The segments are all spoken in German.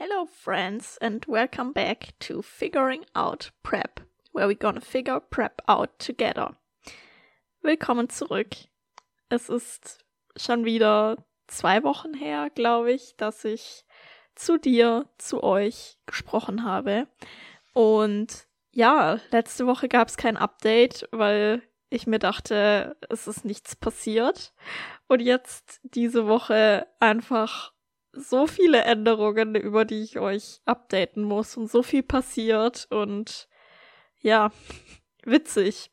Hello, friends, and welcome back to Figuring Out Prep, where we're gonna figure Prep out together. Willkommen zurück. Es ist schon wieder zwei Wochen her, glaube ich, dass ich zu dir, zu euch gesprochen habe. Und ja, letzte Woche gab es kein Update, weil ich mir dachte, es ist nichts passiert. Und jetzt diese Woche einfach so viele Änderungen, über die ich euch updaten muss und so viel passiert und ja, witzig.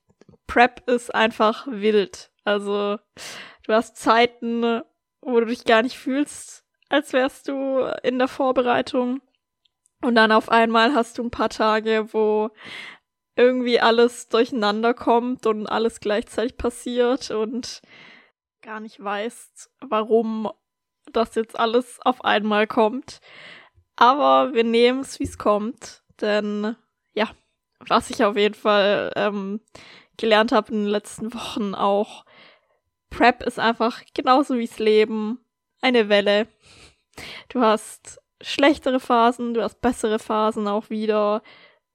Prep ist einfach wild. Also, du hast Zeiten, wo du dich gar nicht fühlst, als wärst du in der Vorbereitung. Und dann auf einmal hast du ein paar Tage, wo irgendwie alles durcheinander kommt und alles gleichzeitig passiert und gar nicht weißt, warum das jetzt alles auf einmal kommt. Aber wir nehmen es, wie es kommt. Denn ja, was ich auf jeden Fall ähm, gelernt habe in den letzten Wochen auch, Prep ist einfach genauso wie's Leben. Eine Welle. Du hast schlechtere Phasen, du hast bessere Phasen auch wieder.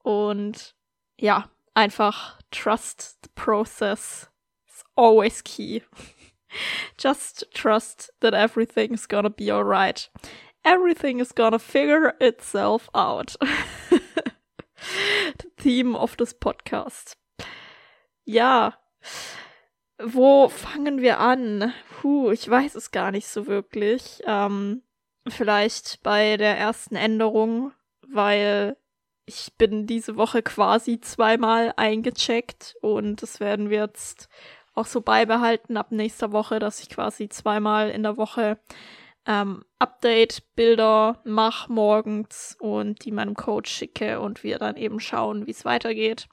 Und ja, einfach trust the process is always key. Just trust that everything's gonna be alright. Everything is gonna figure itself out. the theme of this podcast. Ja. Wo fangen wir an? Puh, ich weiß es gar nicht so wirklich. Ähm, vielleicht bei der ersten Änderung, weil ich bin diese Woche quasi zweimal eingecheckt und das werden wir jetzt auch so beibehalten ab nächster Woche, dass ich quasi zweimal in der Woche ähm, Update-Bilder mache morgens und die meinem Coach schicke und wir dann eben schauen, wie es weitergeht.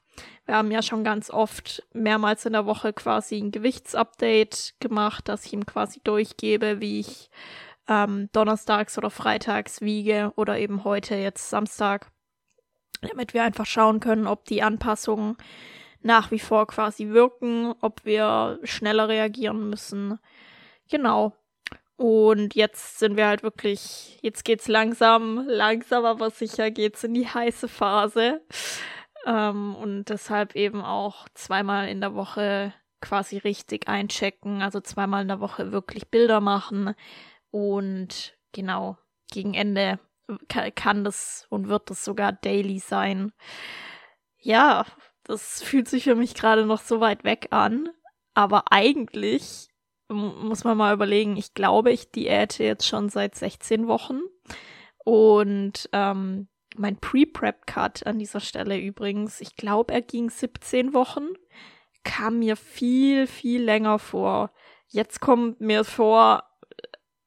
Wir haben ja schon ganz oft mehrmals in der Woche quasi ein Gewichtsupdate gemacht, dass ich ihm quasi durchgebe, wie ich ähm, donnerstags oder freitags wiege oder eben heute jetzt Samstag, damit wir einfach schauen können, ob die Anpassungen nach wie vor quasi wirken, ob wir schneller reagieren müssen. Genau. Und jetzt sind wir halt wirklich, jetzt geht's langsam, langsam aber sicher geht's in die heiße Phase. Ähm, und deshalb eben auch zweimal in der Woche quasi richtig einchecken, also zweimal in der Woche wirklich Bilder machen und genau, gegen Ende kann das und wird das sogar daily sein. Ja, das fühlt sich für mich gerade noch so weit weg an. Aber eigentlich muss man mal überlegen, ich glaube, ich diäte jetzt schon seit 16 Wochen. Und ähm, mein Pre-Prep-Cut an dieser Stelle übrigens, ich glaube, er ging 17 Wochen, kam mir viel, viel länger vor. Jetzt kommt mir vor,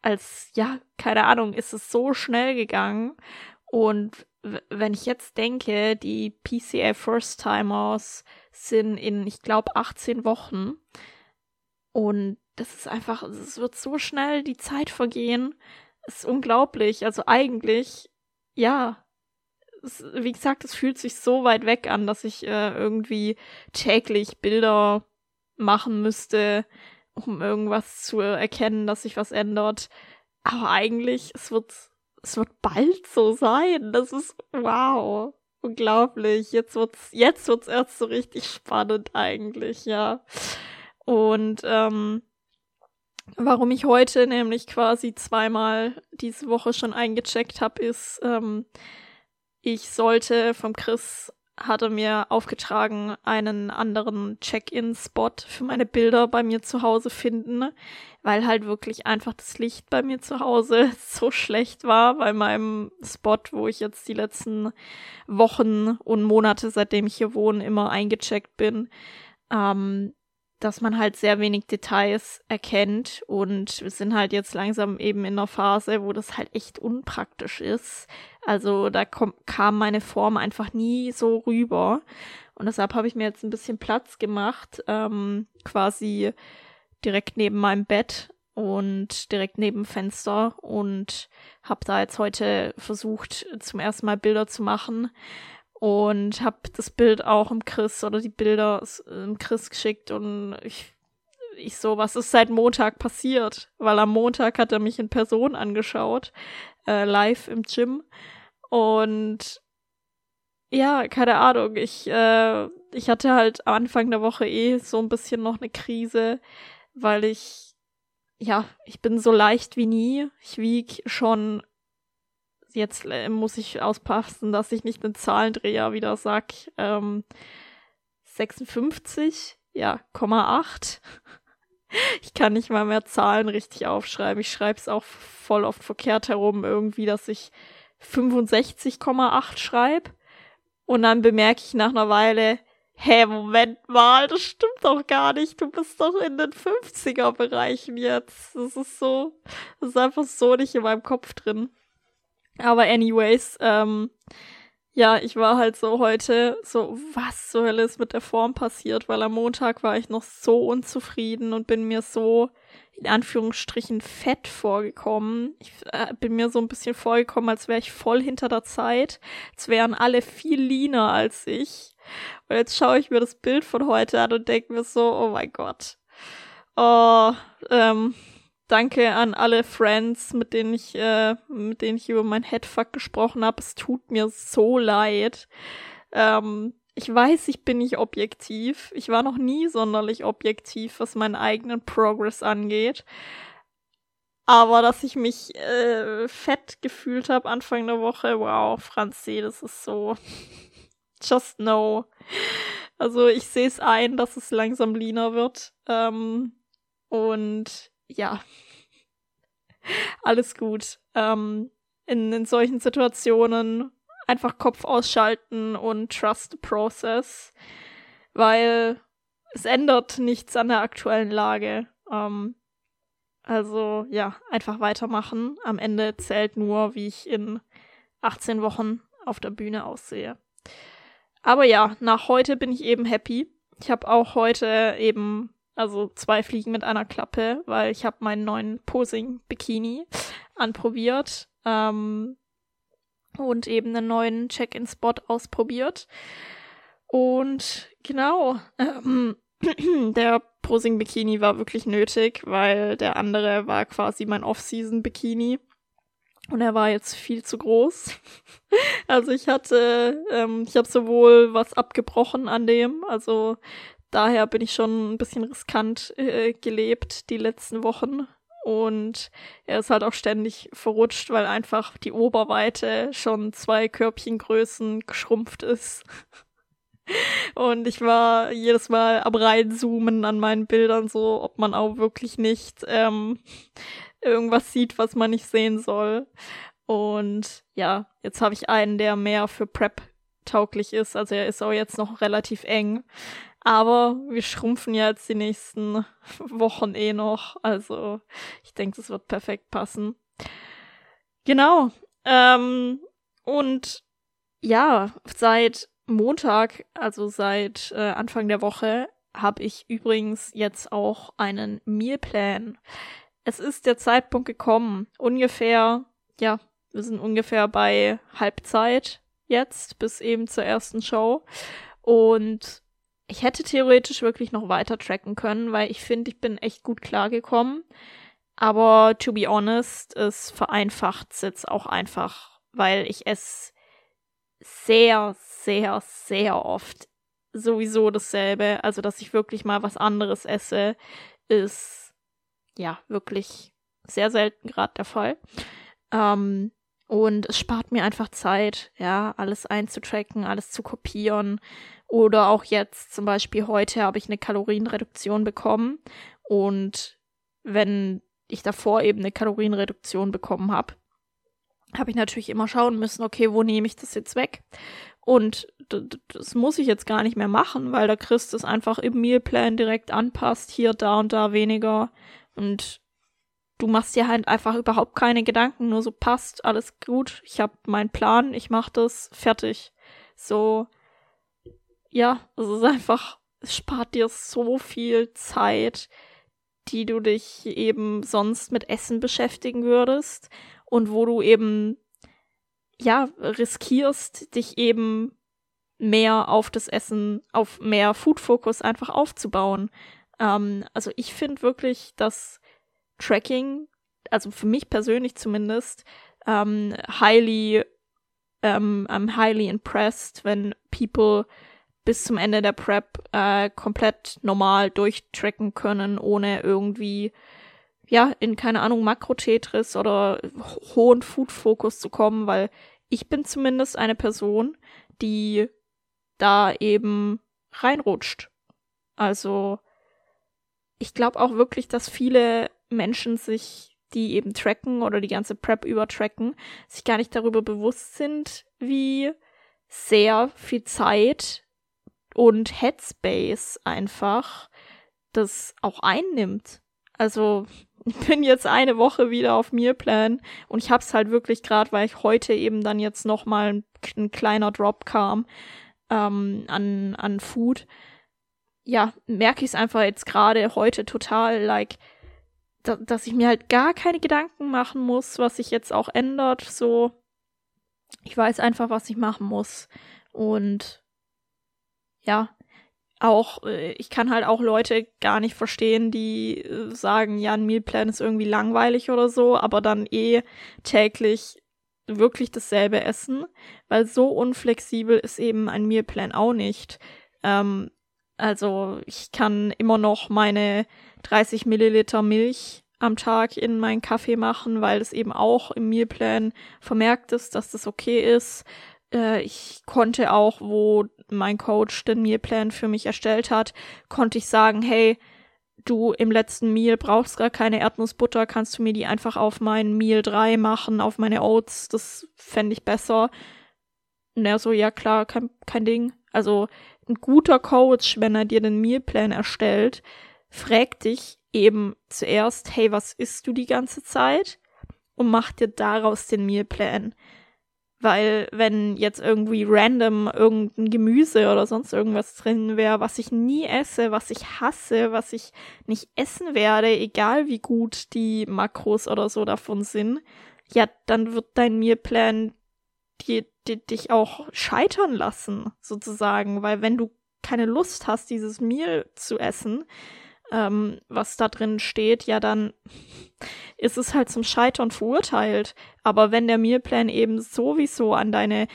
als, ja, keine Ahnung, ist es so schnell gegangen. Und wenn ich jetzt denke, die PCA First Timers sind in, ich glaube, 18 Wochen. Und das ist einfach, es wird so schnell die Zeit vergehen. Es ist unglaublich. Also eigentlich, ja, es, wie gesagt, es fühlt sich so weit weg an, dass ich äh, irgendwie täglich Bilder machen müsste, um irgendwas zu erkennen, dass sich was ändert. Aber eigentlich, es wird, es wird bald so sein. Das ist, wow. Unglaublich. Jetzt wird's, jetzt wird's erst so richtig spannend eigentlich, ja. Und, ähm, warum ich heute nämlich quasi zweimal diese Woche schon eingecheckt habe, ist, ähm, ich sollte vom Chris hatte mir aufgetragen, einen anderen Check-in-Spot für meine Bilder bei mir zu Hause finden, weil halt wirklich einfach das Licht bei mir zu Hause so schlecht war bei meinem Spot, wo ich jetzt die letzten Wochen und Monate, seitdem ich hier wohne, immer eingecheckt bin. Ähm, dass man halt sehr wenig Details erkennt und wir sind halt jetzt langsam eben in einer Phase, wo das halt echt unpraktisch ist. Also da kom kam meine Form einfach nie so rüber. Und deshalb habe ich mir jetzt ein bisschen Platz gemacht, ähm, quasi direkt neben meinem Bett und direkt neben Fenster und habe da jetzt heute versucht, zum ersten Mal Bilder zu machen und habe das Bild auch im Chris oder die Bilder im Chris geschickt und ich, ich so, was ist seit Montag passiert? Weil am Montag hat er mich in Person angeschaut, äh, live im Gym Und ja, keine Ahnung. Ich, äh, ich hatte halt am Anfang der Woche eh so ein bisschen noch eine Krise, weil ich, ja, ich bin so leicht wie nie. Ich wieg schon, jetzt äh, muss ich auspassen, dass ich nicht den Zahlendreher wieder sag, ähm, 56, ja, 8. Ich kann nicht mal mehr Zahlen richtig aufschreiben. Ich schreibe es auch voll oft verkehrt herum, irgendwie, dass ich 65,8 schreibe. Und dann bemerke ich nach einer Weile, hä, Moment mal, das stimmt doch gar nicht. Du bist doch in den 50er Bereichen jetzt. Das ist so, das ist einfach so nicht in meinem Kopf drin. Aber anyways, ähm, ja, ich war halt so heute so, was zur Hölle ist mit der Form passiert, weil am Montag war ich noch so unzufrieden und bin mir so in Anführungsstrichen fett vorgekommen. Ich äh, bin mir so ein bisschen vorgekommen, als wäre ich voll hinter der Zeit. Als wären alle viel leaner als ich. Und jetzt schaue ich mir das Bild von heute an und denke mir so, oh mein Gott. Oh, ähm, Danke an alle Friends, mit denen ich, äh, mit denen ich über mein Headfuck gesprochen habe. Es tut mir so leid. Ähm, ich weiß, ich bin nicht objektiv. Ich war noch nie sonderlich objektiv, was meinen eigenen Progress angeht. Aber dass ich mich äh, fett gefühlt habe Anfang der Woche, wow, Franzi, das ist so. Just know. Also ich sehe es ein, dass es langsam leaner wird. Ähm, und ja, alles gut. Ähm, in, in solchen Situationen einfach Kopf ausschalten und trust the process, weil es ändert nichts an der aktuellen Lage. Ähm, also ja, einfach weitermachen. Am Ende zählt nur, wie ich in 18 Wochen auf der Bühne aussehe. Aber ja, nach heute bin ich eben happy. Ich habe auch heute eben also zwei Fliegen mit einer Klappe, weil ich habe meinen neuen Posing-Bikini anprobiert ähm, und eben einen neuen Check-in-Spot ausprobiert. Und genau, ähm, der Posing-Bikini war wirklich nötig, weil der andere war quasi mein Off-Season-Bikini. Und er war jetzt viel zu groß. also ich hatte, ähm, ich habe sowohl was abgebrochen an dem, also daher bin ich schon ein bisschen riskant äh, gelebt die letzten Wochen. Und er ist halt auch ständig verrutscht, weil einfach die Oberweite schon zwei Körbchengrößen geschrumpft ist. Und ich war jedes Mal am reinzoomen an meinen Bildern so, ob man auch wirklich nicht ähm, irgendwas sieht, was man nicht sehen soll. Und ja, jetzt habe ich einen, der mehr für Prep tauglich ist. Also er ist auch jetzt noch relativ eng. Aber wir schrumpfen ja jetzt die nächsten Wochen eh noch. Also ich denke, das wird perfekt passen. Genau. Ähm, und ja, seit Montag, also seit äh, Anfang der Woche, habe ich übrigens jetzt auch einen Mealplan. Es ist der Zeitpunkt gekommen, ungefähr, ja, wir sind ungefähr bei Halbzeit jetzt, bis eben zur ersten Show. Und ich hätte theoretisch wirklich noch weiter tracken können, weil ich finde, ich bin echt gut klargekommen. Aber to be honest, es vereinfacht es jetzt auch einfach, weil ich es sehr, sehr, sehr oft sowieso dasselbe. Also, dass ich wirklich mal was anderes esse, ist ja wirklich sehr selten gerade der Fall. Ähm, und es spart mir einfach Zeit, ja, alles einzutracken, alles zu kopieren oder auch jetzt zum Beispiel heute habe ich eine Kalorienreduktion bekommen und wenn ich davor eben eine Kalorienreduktion bekommen habe, habe ich natürlich immer schauen müssen, okay, wo nehme ich das jetzt weg? Und das muss ich jetzt gar nicht mehr machen, weil der Christ es einfach im Mealplan direkt anpasst, hier, da und da weniger. Und du machst dir halt einfach überhaupt keine Gedanken, nur so passt, alles gut, ich habe meinen Plan, ich mache das, fertig. So, ja, es ist einfach, es spart dir so viel Zeit, die du dich eben sonst mit Essen beschäftigen würdest und wo du eben, ja, riskierst, dich eben mehr auf das Essen, auf mehr Food-Focus einfach aufzubauen. Ähm, also ich finde wirklich, dass Tracking, also für mich persönlich zumindest, ähm, highly ähm, I'm highly impressed, wenn people bis zum Ende der Prep äh, komplett normal durchtracken können, ohne irgendwie ja, in, keine Ahnung, Makro-Tetris oder hohen Food-Fokus zu kommen, weil ich bin zumindest eine Person, die da eben reinrutscht. Also, ich glaube auch wirklich, dass viele Menschen sich, die eben tracken oder die ganze Prep übertracken, sich gar nicht darüber bewusst sind, wie sehr viel Zeit und Headspace einfach das auch einnimmt. Also ich bin jetzt eine Woche wieder auf Mealplan und ich hab's halt wirklich gerade, weil ich heute eben dann jetzt noch mal ein, ein kleiner Drop kam ähm, an an Food. Ja, merke ich es einfach jetzt gerade heute total, like, da, dass ich mir halt gar keine Gedanken machen muss, was sich jetzt auch ändert. So, ich weiß einfach, was ich machen muss und ja, auch, äh, ich kann halt auch Leute gar nicht verstehen, die äh, sagen, ja, ein Mealplan ist irgendwie langweilig oder so, aber dann eh täglich wirklich dasselbe essen, weil so unflexibel ist eben ein Mealplan auch nicht. Ähm, also ich kann immer noch meine 30 Milliliter Milch am Tag in meinen Kaffee machen, weil es eben auch im Mealplan vermerkt ist, dass das okay ist. Äh, ich konnte auch, wo mein Coach den Mealplan für mich erstellt hat, konnte ich sagen, hey, du im letzten Meal brauchst gar keine Erdnussbutter, kannst du mir die einfach auf mein Meal 3 machen, auf meine Oats, das fände ich besser. Er so, ja klar, kein, kein Ding. Also ein guter Coach, wenn er dir den Mealplan erstellt, fragt dich eben zuerst, hey, was isst du die ganze Zeit? Und macht dir daraus den Mealplan. Weil wenn jetzt irgendwie random irgendein Gemüse oder sonst irgendwas drin wäre, was ich nie esse, was ich hasse, was ich nicht essen werde, egal wie gut die Makros oder so davon sind, ja, dann wird dein Mealplan die, die, dich auch scheitern lassen, sozusagen. Weil wenn du keine Lust hast, dieses Meal zu essen, ähm, was da drin steht, ja, dann ist es halt zum Scheitern verurteilt. Aber wenn der Mealplan eben sowieso an deine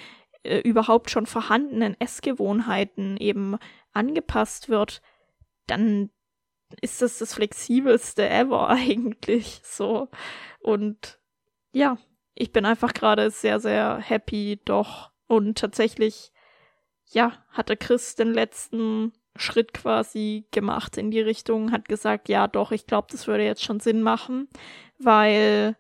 äh, überhaupt schon vorhandenen Essgewohnheiten eben angepasst wird, dann ist das das flexibelste ever eigentlich so. Und ja, ich bin einfach gerade sehr, sehr happy doch. Und tatsächlich, ja, hatte Chris den letzten Schritt quasi gemacht in die Richtung, hat gesagt, ja doch, ich glaube, das würde jetzt schon Sinn machen, weil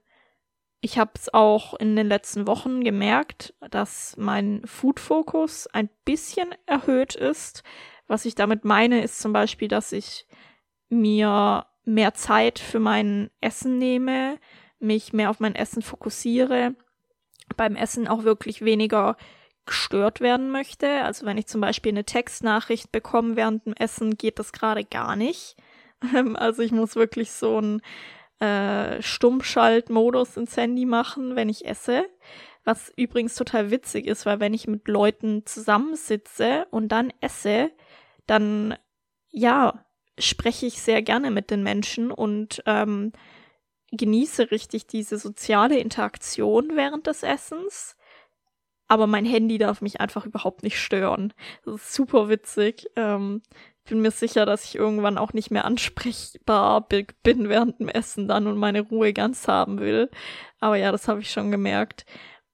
ich habe es auch in den letzten Wochen gemerkt, dass mein Food-Fokus ein bisschen erhöht ist. Was ich damit meine, ist zum Beispiel, dass ich mir mehr Zeit für mein Essen nehme, mich mehr auf mein Essen fokussiere, beim Essen auch wirklich weniger gestört werden möchte. Also wenn ich zum Beispiel eine Textnachricht bekomme während dem Essen, geht das gerade gar nicht. also ich muss wirklich so einen äh, Stummschaltmodus ins Handy machen, wenn ich esse. Was übrigens total witzig ist, weil wenn ich mit Leuten zusammensitze und dann esse, dann ja, spreche ich sehr gerne mit den Menschen und ähm, genieße richtig diese soziale Interaktion während des Essens aber mein Handy darf mich einfach überhaupt nicht stören. Das ist super witzig. Ähm, bin mir sicher, dass ich irgendwann auch nicht mehr ansprechbar bin während dem Essen dann und meine Ruhe ganz haben will. Aber ja, das habe ich schon gemerkt.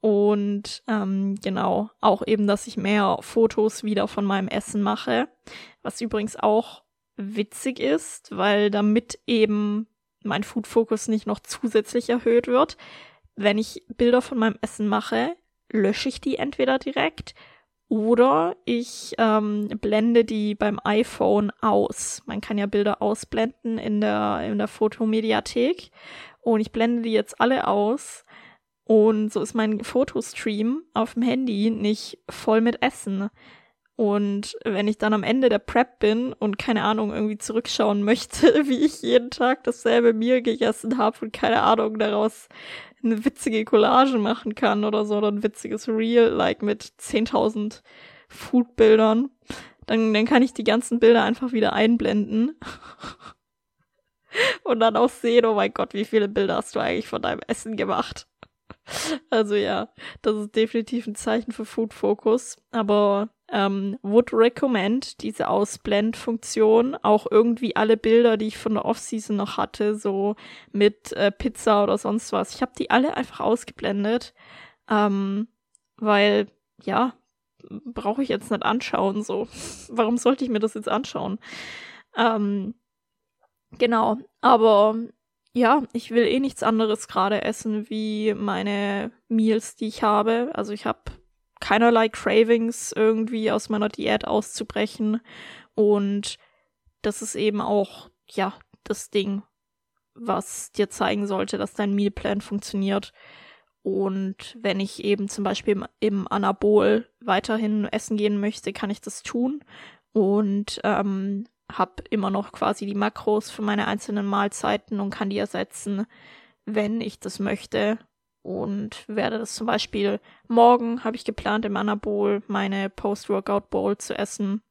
Und ähm, genau, auch eben, dass ich mehr Fotos wieder von meinem Essen mache. Was übrigens auch witzig ist, weil damit eben mein Food Focus nicht noch zusätzlich erhöht wird. Wenn ich Bilder von meinem Essen mache, lösche ich die entweder direkt oder ich ähm, blende die beim iPhone aus. Man kann ja Bilder ausblenden in der, in der Fotomediathek. Und ich blende die jetzt alle aus. Und so ist mein Fotostream auf dem Handy nicht voll mit Essen. Und wenn ich dann am Ende der Prep bin und keine Ahnung irgendwie zurückschauen möchte, wie ich jeden Tag dasselbe Meal gegessen habe und keine Ahnung daraus eine witzige Collage machen kann oder so, oder ein witziges Reel, like mit 10.000 Foodbildern, dann, dann kann ich die ganzen Bilder einfach wieder einblenden. Und dann auch sehen, oh mein Gott, wie viele Bilder hast du eigentlich von deinem Essen gemacht? also ja, das ist definitiv ein Zeichen für Food Focus. Aber ähm, would recommend diese Ausblendfunktion. Auch irgendwie alle Bilder, die ich von der Offseason noch hatte, so mit äh, Pizza oder sonst was. Ich habe die alle einfach ausgeblendet. Ähm, weil, ja, brauche ich jetzt nicht anschauen. So, warum sollte ich mir das jetzt anschauen? Ähm, genau, aber ja, ich will eh nichts anderes gerade essen wie meine Meals, die ich habe. Also ich habe keinerlei Cravings irgendwie aus meiner Diät auszubrechen und das ist eben auch ja das Ding, was dir zeigen sollte, dass dein Mealplan funktioniert. Und wenn ich eben zum Beispiel im, im Anabol weiterhin essen gehen möchte, kann ich das tun. Und ähm, habe immer noch quasi die Makros für meine einzelnen Mahlzeiten und kann die ersetzen, wenn ich das möchte. Und werde das zum Beispiel morgen, habe ich geplant, im Anabol meine Post-Workout Bowl zu essen,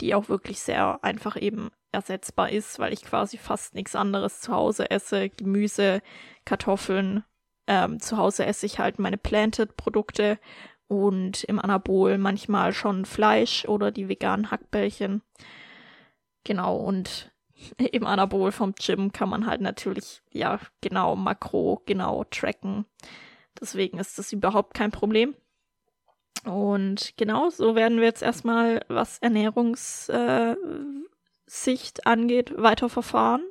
die auch wirklich sehr einfach eben ersetzbar ist, weil ich quasi fast nichts anderes zu Hause esse. Gemüse, Kartoffeln. Ähm, zu Hause esse ich halt meine Planted-Produkte und im Anabol manchmal schon Fleisch oder die veganen Hackbällchen. Genau, und im Anabol vom Gym kann man halt natürlich, ja, genau, Makro, genau tracken. Deswegen ist das überhaupt kein Problem. Und genau, so werden wir jetzt erstmal, was Ernährungssicht äh, angeht, weiterverfahren.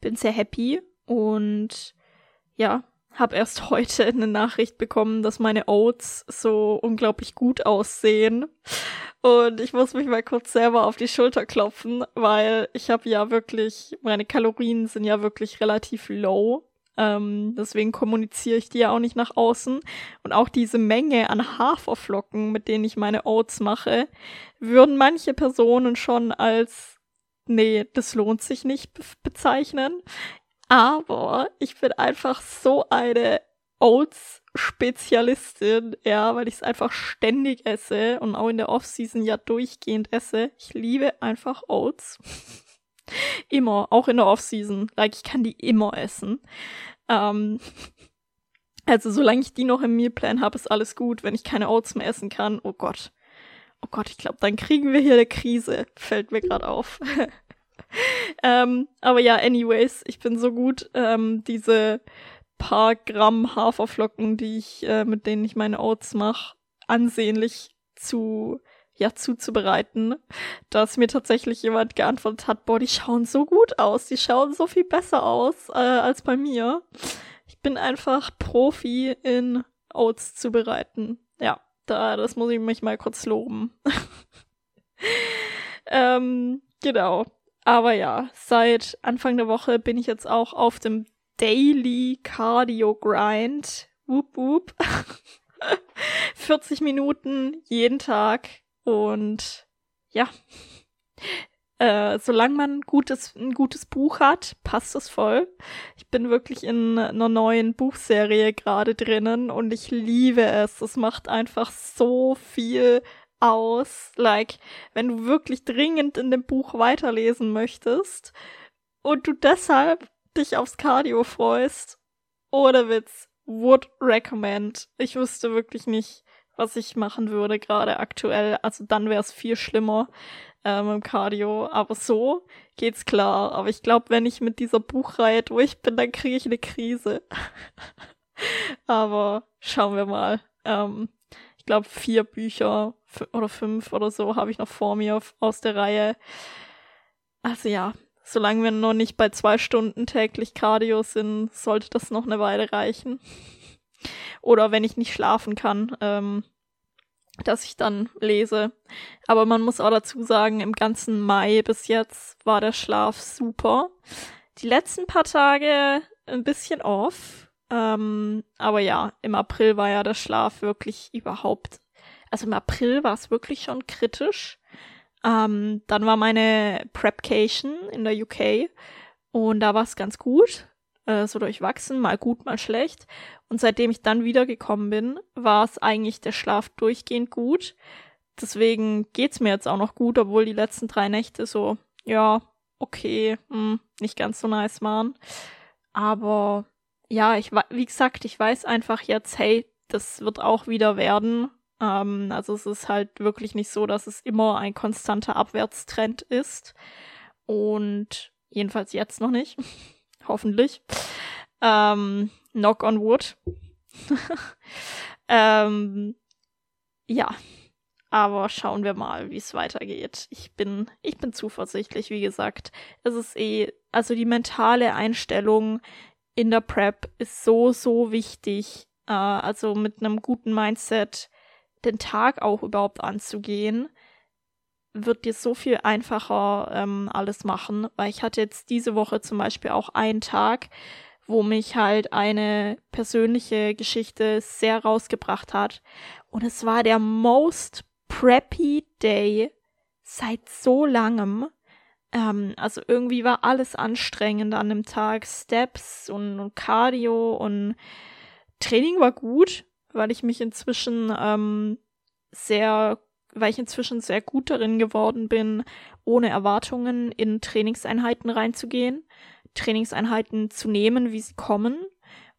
Bin sehr happy und ja, habe erst heute eine Nachricht bekommen, dass meine Oats so unglaublich gut aussehen. Und ich muss mich mal kurz selber auf die Schulter klopfen, weil ich habe ja wirklich, meine Kalorien sind ja wirklich relativ low. Ähm, deswegen kommuniziere ich die ja auch nicht nach außen. Und auch diese Menge an Haferflocken, mit denen ich meine Oats mache, würden manche Personen schon als, nee, das lohnt sich nicht bezeichnen. Aber ich bin einfach so eine Oats-Spezialistin, ja, weil ich es einfach ständig esse und auch in der Off-Season ja durchgehend esse. Ich liebe einfach Oats. immer, auch in der Off-Season. Like, ich kann die immer essen. Ähm, also, solange ich die noch im Mealplan habe, ist alles gut. Wenn ich keine Oats mehr essen kann, oh Gott. Oh Gott, ich glaube, dann kriegen wir hier eine Krise. Fällt mir gerade auf. ähm, aber ja, anyways, ich bin so gut, ähm, diese paar Gramm Haferflocken, die ich, äh, mit denen ich meine Oats mache, ansehnlich zu ja zuzubereiten, dass mir tatsächlich jemand geantwortet hat, boah, die schauen so gut aus, die schauen so viel besser aus äh, als bei mir. Ich bin einfach Profi in Oats zubereiten. Ja, da, das muss ich mich mal kurz loben. ähm, genau. Aber ja, seit Anfang der Woche bin ich jetzt auch auf dem Daily Cardio Grind. Whoop whoop. 40 Minuten jeden Tag und ja. Äh, solange man gutes, ein gutes Buch hat, passt das voll. Ich bin wirklich in einer neuen Buchserie gerade drinnen und ich liebe es. Es macht einfach so viel aus. Like, wenn du wirklich dringend in dem Buch weiterlesen möchtest und du deshalb dich aufs Cardio freust, ohne Witz, would recommend. Ich wüsste wirklich nicht, was ich machen würde gerade aktuell. Also dann wäre es viel schlimmer ähm, im Cardio. Aber so geht's klar. Aber ich glaube, wenn ich mit dieser Buchreihe durch bin, dann kriege ich eine Krise. Aber schauen wir mal. Ähm, ich glaube, vier Bücher oder fünf oder so habe ich noch vor mir aus der Reihe. Also ja, solange wir noch nicht bei zwei Stunden täglich Cardio sind, sollte das noch eine Weile reichen. Oder wenn ich nicht schlafen kann, ähm, dass ich dann lese. Aber man muss auch dazu sagen, im ganzen Mai bis jetzt war der Schlaf super. Die letzten paar Tage ein bisschen off. Ähm, aber ja, im April war ja der Schlaf wirklich überhaupt. Also im April war es wirklich schon kritisch. Ähm, dann war meine Prepcation in der UK und da war es ganz gut, äh, so durchwachsen, mal gut, mal schlecht. Und seitdem ich dann wiedergekommen bin, war es eigentlich der Schlaf durchgehend gut. Deswegen geht's mir jetzt auch noch gut, obwohl die letzten drei Nächte so, ja, okay, hm, nicht ganz so nice waren. Aber ja, ich wie gesagt, ich weiß einfach jetzt, hey, das wird auch wieder werden. Ähm, also es ist halt wirklich nicht so, dass es immer ein konstanter Abwärtstrend ist. Und jedenfalls jetzt noch nicht. Hoffentlich. Ähm, knock on wood. ähm, ja. Aber schauen wir mal, wie es weitergeht. Ich bin, ich bin zuversichtlich, wie gesagt. Es ist eh, also die mentale Einstellung in der Prep ist so, so wichtig. Äh, also mit einem guten Mindset den Tag auch überhaupt anzugehen, wird dir so viel einfacher ähm, alles machen. Weil ich hatte jetzt diese Woche zum Beispiel auch einen Tag, wo mich halt eine persönliche Geschichte sehr rausgebracht hat. Und es war der most preppy Day seit so langem. Ähm, also irgendwie war alles anstrengend an dem Tag. Steps und, und Cardio und Training war gut, weil ich mich inzwischen ähm, sehr, weil ich inzwischen sehr gut darin geworden bin, ohne Erwartungen in Trainingseinheiten reinzugehen, Trainingseinheiten zu nehmen, wie sie kommen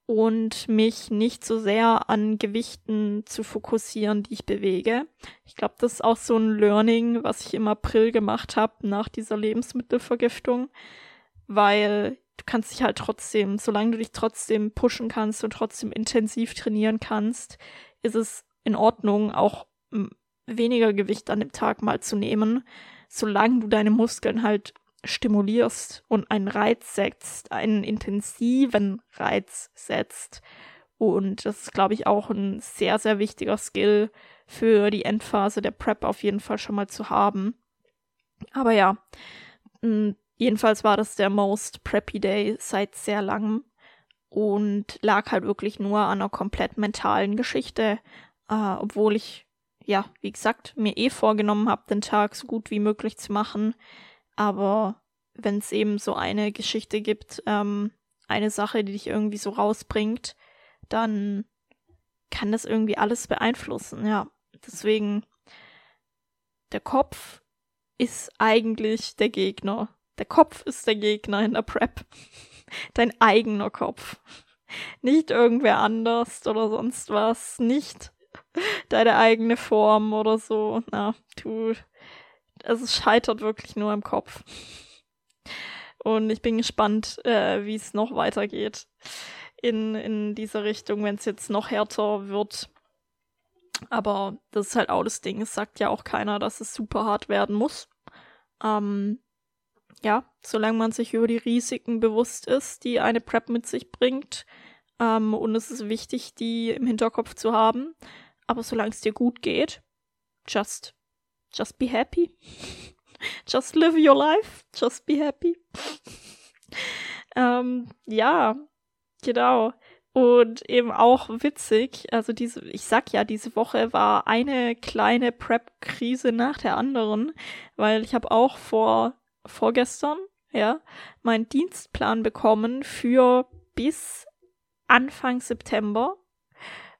und mich nicht so sehr an Gewichten zu fokussieren, die ich bewege. Ich glaube, das ist auch so ein Learning, was ich im April gemacht habe nach dieser Lebensmittelvergiftung, weil du kannst dich halt trotzdem, solange du dich trotzdem pushen kannst und trotzdem intensiv trainieren kannst, ist es in Ordnung, auch weniger Gewicht an dem Tag mal zu nehmen, solange du deine Muskeln halt stimulierst und einen Reiz setzt, einen intensiven Reiz setzt. Und das ist, glaube ich, auch ein sehr, sehr wichtiger Skill für die Endphase der Prep auf jeden Fall schon mal zu haben. Aber ja, jedenfalls war das der most preppy Day seit sehr langem und lag halt wirklich nur an einer komplett mentalen Geschichte, äh, obwohl ich, ja, wie gesagt, mir eh vorgenommen habe, den Tag so gut wie möglich zu machen. Aber wenn es eben so eine Geschichte gibt, ähm, eine Sache, die dich irgendwie so rausbringt, dann kann das irgendwie alles beeinflussen, ja. Deswegen, der Kopf ist eigentlich der Gegner. Der Kopf ist der Gegner in der Prep. Dein eigener Kopf. Nicht irgendwer anders oder sonst was. Nicht deine eigene Form oder so. Na, du, es scheitert wirklich nur im Kopf. Und ich bin gespannt, äh, wie es noch weitergeht in, in dieser Richtung, wenn es jetzt noch härter wird. Aber das ist halt auch das Ding. Es sagt ja auch keiner, dass es super hart werden muss. Ähm, ja, solange man sich über die Risiken bewusst ist, die eine Prep mit sich bringt. Ähm, und es ist wichtig, die im Hinterkopf zu haben. Aber solange es dir gut geht, just, just be happy. just live your life. Just be happy. ähm, ja, genau. Und eben auch witzig, also diese, ich sag ja, diese Woche war eine kleine Prep-Krise nach der anderen, weil ich habe auch vor vorgestern, ja, meinen Dienstplan bekommen für bis Anfang September,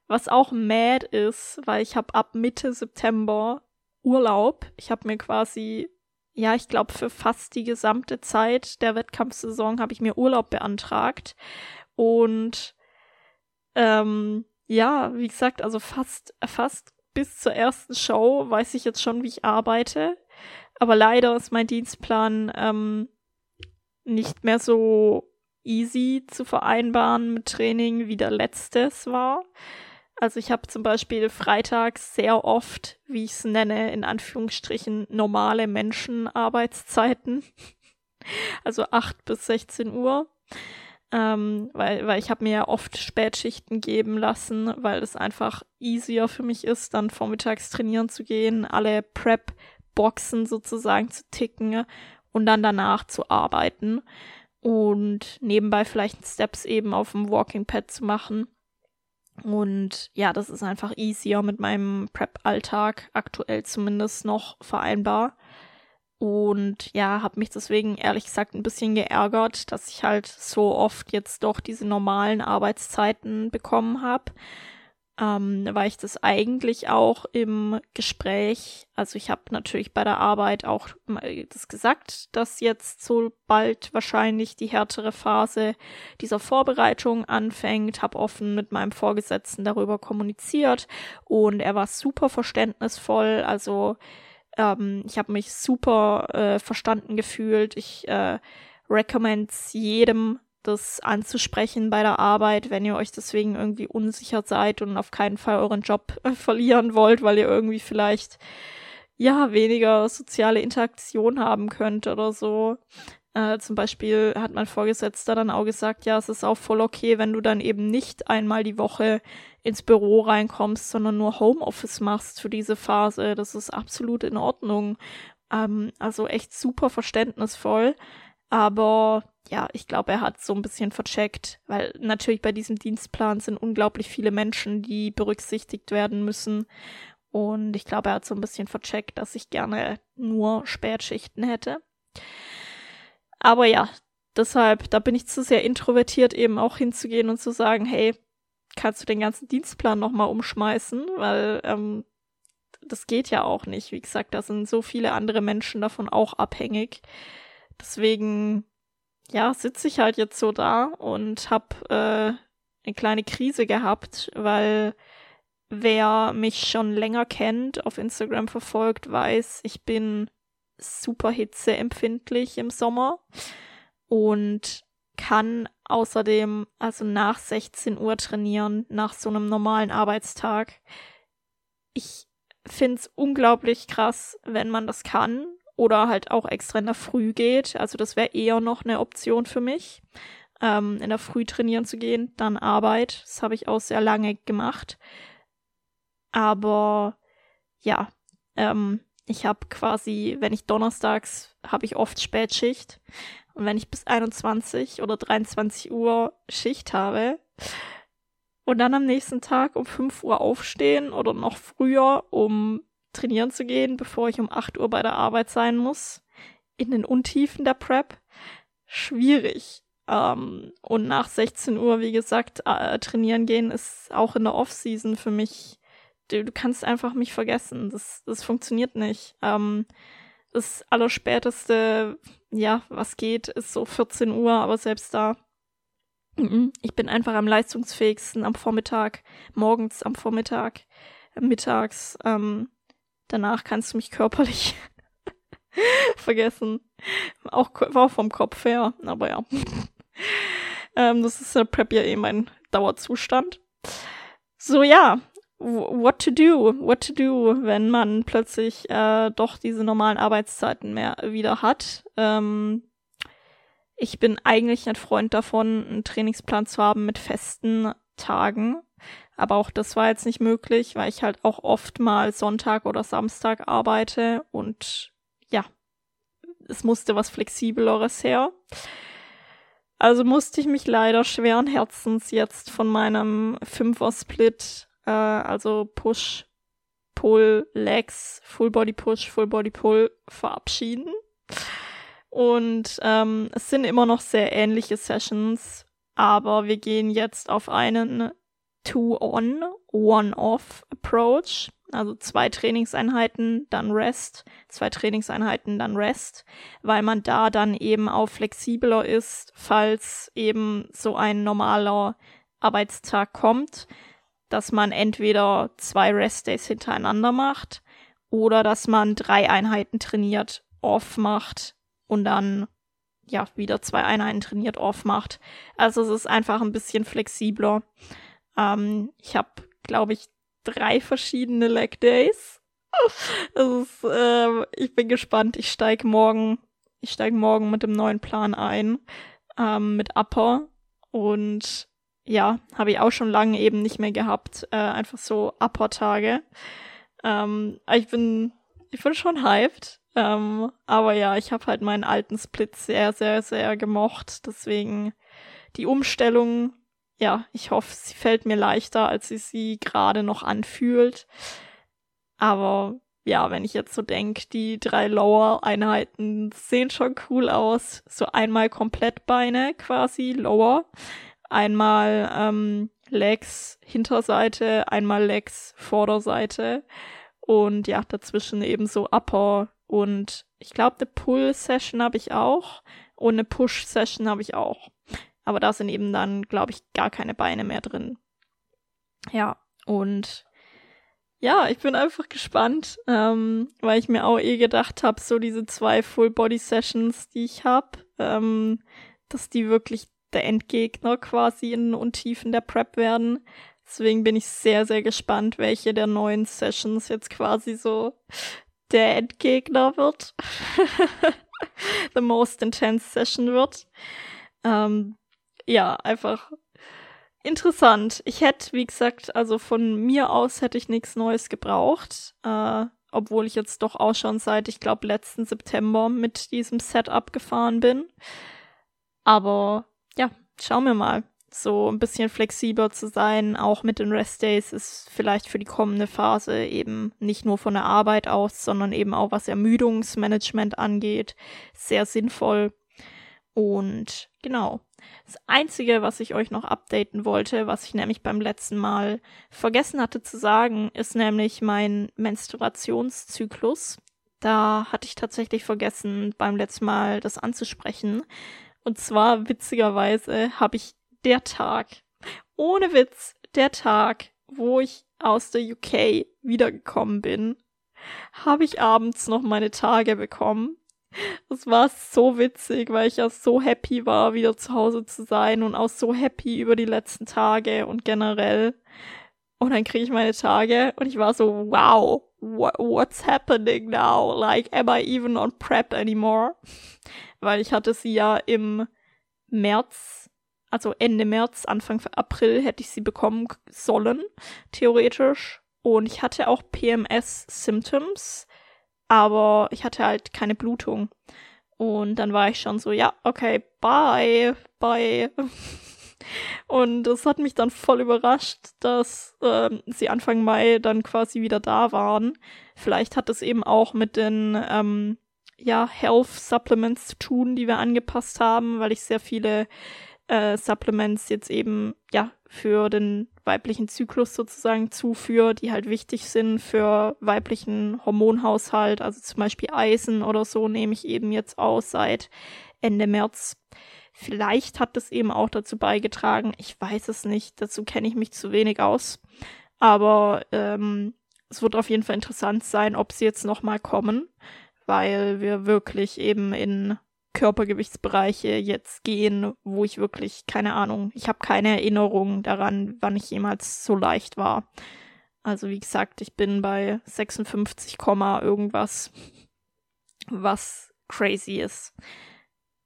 was auch mad ist, weil ich habe ab Mitte September Urlaub. Ich habe mir quasi, ja, ich glaube für fast die gesamte Zeit der Wettkampfsaison habe ich mir Urlaub beantragt und ähm, ja, wie gesagt, also fast fast bis zur ersten Show weiß ich jetzt schon, wie ich arbeite. Aber leider ist mein Dienstplan ähm, nicht mehr so easy zu vereinbaren mit Training, wie der letztes war. Also ich habe zum Beispiel freitags sehr oft, wie ich es nenne, in Anführungsstrichen normale Menschenarbeitszeiten. also 8 bis 16 Uhr. Ähm, weil, weil ich habe mir ja oft Spätschichten geben lassen, weil es einfach easier für mich ist, dann vormittags trainieren zu gehen, alle Prep Boxen sozusagen zu ticken und dann danach zu arbeiten und nebenbei vielleicht Steps eben auf dem Walking Pad zu machen. Und ja, das ist einfach easier mit meinem Prep-Alltag aktuell zumindest noch vereinbar. Und ja, habe mich deswegen ehrlich gesagt ein bisschen geärgert, dass ich halt so oft jetzt doch diese normalen Arbeitszeiten bekommen habe. Ähm, weil ich das eigentlich auch im Gespräch, also ich habe natürlich bei der Arbeit auch das gesagt, dass jetzt so bald wahrscheinlich die härtere Phase dieser Vorbereitung anfängt, habe offen mit meinem Vorgesetzten darüber kommuniziert und er war super verständnisvoll, also ähm, ich habe mich super äh, verstanden gefühlt, ich äh, recommend jedem das anzusprechen bei der Arbeit, wenn ihr euch deswegen irgendwie unsicher seid und auf keinen Fall euren Job verlieren wollt, weil ihr irgendwie vielleicht ja weniger soziale Interaktion haben könnt oder so. Äh, zum Beispiel hat mein Vorgesetzter dann auch gesagt, ja, es ist auch voll okay, wenn du dann eben nicht einmal die Woche ins Büro reinkommst, sondern nur Homeoffice machst für diese Phase. Das ist absolut in Ordnung. Ähm, also echt super verständnisvoll. Aber ja, ich glaube, er hat so ein bisschen vercheckt, weil natürlich bei diesem Dienstplan sind unglaublich viele Menschen, die berücksichtigt werden müssen. Und ich glaube, er hat so ein bisschen vercheckt, dass ich gerne nur Spätschichten hätte. Aber ja, deshalb, da bin ich zu sehr introvertiert, eben auch hinzugehen und zu sagen, hey, kannst du den ganzen Dienstplan nochmal umschmeißen, weil ähm, das geht ja auch nicht. Wie gesagt, da sind so viele andere Menschen davon auch abhängig. Deswegen, ja, sitze ich halt jetzt so da und habe äh, eine kleine Krise gehabt, weil wer mich schon länger kennt, auf Instagram verfolgt, weiß, ich bin super hitzeempfindlich im Sommer und kann außerdem also nach 16 Uhr trainieren, nach so einem normalen Arbeitstag. Ich find's unglaublich krass, wenn man das kann oder halt auch extra in der Früh geht. Also das wäre eher noch eine Option für mich, ähm, in der Früh trainieren zu gehen, dann Arbeit. Das habe ich auch sehr lange gemacht. Aber ja, ähm, ich habe quasi, wenn ich donnerstags, habe ich oft Spätschicht. Und wenn ich bis 21 oder 23 Uhr Schicht habe und dann am nächsten Tag um 5 Uhr aufstehen oder noch früher, um trainieren zu gehen, bevor ich um 8 Uhr bei der Arbeit sein muss, in den Untiefen der Prep, schwierig. Ähm, und nach 16 Uhr, wie gesagt, äh, trainieren gehen ist auch in der Off-Season für mich. Du, du, kannst einfach mich vergessen. Das, das funktioniert nicht. Ähm, das Allerspäteste, ja, was geht, ist so 14 Uhr, aber selbst da, ich bin einfach am leistungsfähigsten am Vormittag, morgens am Vormittag, mittags. Ähm, Danach kannst du mich körperlich vergessen. Auch, auch vom Kopf her, aber ja. ähm, das ist der Prep ja eh mein Dauerzustand. So, ja. What to do? What to do, wenn man plötzlich äh, doch diese normalen Arbeitszeiten mehr wieder hat? Ähm, ich bin eigentlich ein Freund davon, einen Trainingsplan zu haben mit festen Tagen. Aber auch das war jetzt nicht möglich, weil ich halt auch oft mal Sonntag oder Samstag arbeite und ja, es musste was Flexibleres her. Also musste ich mich leider schweren Herzens jetzt von meinem Fünfer-Split, äh, also Push, Pull, Legs, Full Body Push, Full Body Pull verabschieden. Und ähm, es sind immer noch sehr ähnliche Sessions, aber wir gehen jetzt auf einen Two-on, One-off Approach. Also zwei Trainingseinheiten, dann Rest, zwei Trainingseinheiten, dann Rest, weil man da dann eben auch flexibler ist, falls eben so ein normaler Arbeitstag kommt, dass man entweder zwei Rest-Days hintereinander macht oder dass man drei Einheiten trainiert, off macht und dann ja wieder zwei Einheiten trainiert, off macht. Also es ist einfach ein bisschen flexibler. Ähm, ich habe, glaube ich, drei verschiedene Leg Days. Ist, äh, ich bin gespannt. Ich steige morgen, ich steige morgen mit dem neuen Plan ein, ähm, mit Upper. Und ja, habe ich auch schon lange eben nicht mehr gehabt. Äh, einfach so Upper-Tage. Ähm, ich bin, ich bin schon hyped. Ähm, aber ja, ich habe halt meinen alten Split sehr, sehr, sehr gemocht. Deswegen die Umstellung ja, ich hoffe, sie fällt mir leichter, als sie sie gerade noch anfühlt. Aber ja, wenn ich jetzt so denke, die drei Lower-Einheiten sehen schon cool aus. So einmal komplett Beine quasi, Lower. Einmal ähm, Legs Hinterseite, einmal Legs Vorderseite und ja, dazwischen eben so Upper und ich glaube, eine Pull-Session habe ich auch und eine Push-Session habe ich auch. Aber da sind eben dann, glaube ich, gar keine Beine mehr drin. Ja, und ja, ich bin einfach gespannt, ähm, weil ich mir auch eh gedacht habe, so diese zwei Full-Body-Sessions, die ich habe, ähm, dass die wirklich der Endgegner quasi in Untiefen der Prep werden. Deswegen bin ich sehr, sehr gespannt, welche der neuen Sessions jetzt quasi so der Endgegner wird. The most intense Session wird. Ähm, ja, einfach interessant. Ich hätte, wie gesagt, also von mir aus hätte ich nichts Neues gebraucht. Äh, obwohl ich jetzt doch auch schon seit, ich glaube, letzten September mit diesem Setup gefahren bin. Aber ja, schauen wir mal. So ein bisschen flexibler zu sein, auch mit den Rest Days, ist vielleicht für die kommende Phase eben nicht nur von der Arbeit aus, sondern eben auch was Ermüdungsmanagement angeht, sehr sinnvoll. Und genau. Das Einzige, was ich euch noch updaten wollte, was ich nämlich beim letzten Mal vergessen hatte zu sagen, ist nämlich mein Menstruationszyklus. Da hatte ich tatsächlich vergessen, beim letzten Mal das anzusprechen. Und zwar, witzigerweise, habe ich der Tag, ohne Witz, der Tag, wo ich aus der UK wiedergekommen bin, habe ich abends noch meine Tage bekommen. Das war so witzig, weil ich ja so happy war, wieder zu Hause zu sein und auch so happy über die letzten Tage und generell. Und dann kriege ich meine Tage und ich war so, wow, what's happening now? Like, am I even on prep anymore? Weil ich hatte sie ja im März, also Ende März, Anfang April hätte ich sie bekommen sollen, theoretisch. Und ich hatte auch PMS-Symptoms aber ich hatte halt keine Blutung. Und dann war ich schon so, ja, okay, bye, bye. Und es hat mich dann voll überrascht, dass ähm, sie Anfang Mai dann quasi wieder da waren. Vielleicht hat es eben auch mit den ähm, ja, Health Supplements zu tun, die wir angepasst haben, weil ich sehr viele äh, Supplements jetzt eben ja für den weiblichen Zyklus sozusagen zuführe, die halt wichtig sind für weiblichen Hormonhaushalt. Also zum Beispiel Eisen oder so nehme ich eben jetzt aus seit Ende März. Vielleicht hat das eben auch dazu beigetragen. Ich weiß es nicht. Dazu kenne ich mich zu wenig aus. Aber ähm, es wird auf jeden Fall interessant sein, ob sie jetzt nochmal kommen, weil wir wirklich eben in Körpergewichtsbereiche jetzt gehen, wo ich wirklich, keine Ahnung, ich habe keine Erinnerung daran, wann ich jemals so leicht war. Also wie gesagt, ich bin bei 56, irgendwas, was crazy ist.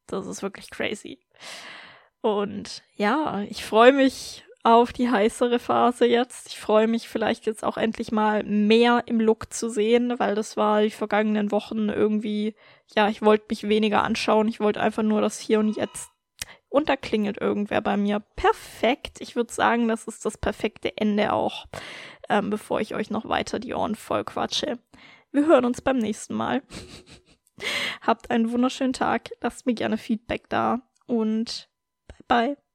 Das ist wirklich crazy. Und ja, ich freue mich auf die heißere Phase jetzt. Ich freue mich vielleicht jetzt auch endlich mal mehr im Look zu sehen, weil das war die vergangenen Wochen irgendwie, ja, ich wollte mich weniger anschauen. Ich wollte einfach nur das Hier und Jetzt unterklingelt irgendwer bei mir. Perfekt. Ich würde sagen, das ist das perfekte Ende auch, ähm, bevor ich euch noch weiter die Ohren voll quatsche. Wir hören uns beim nächsten Mal. Habt einen wunderschönen Tag. Lasst mir gerne Feedback da und bye bye.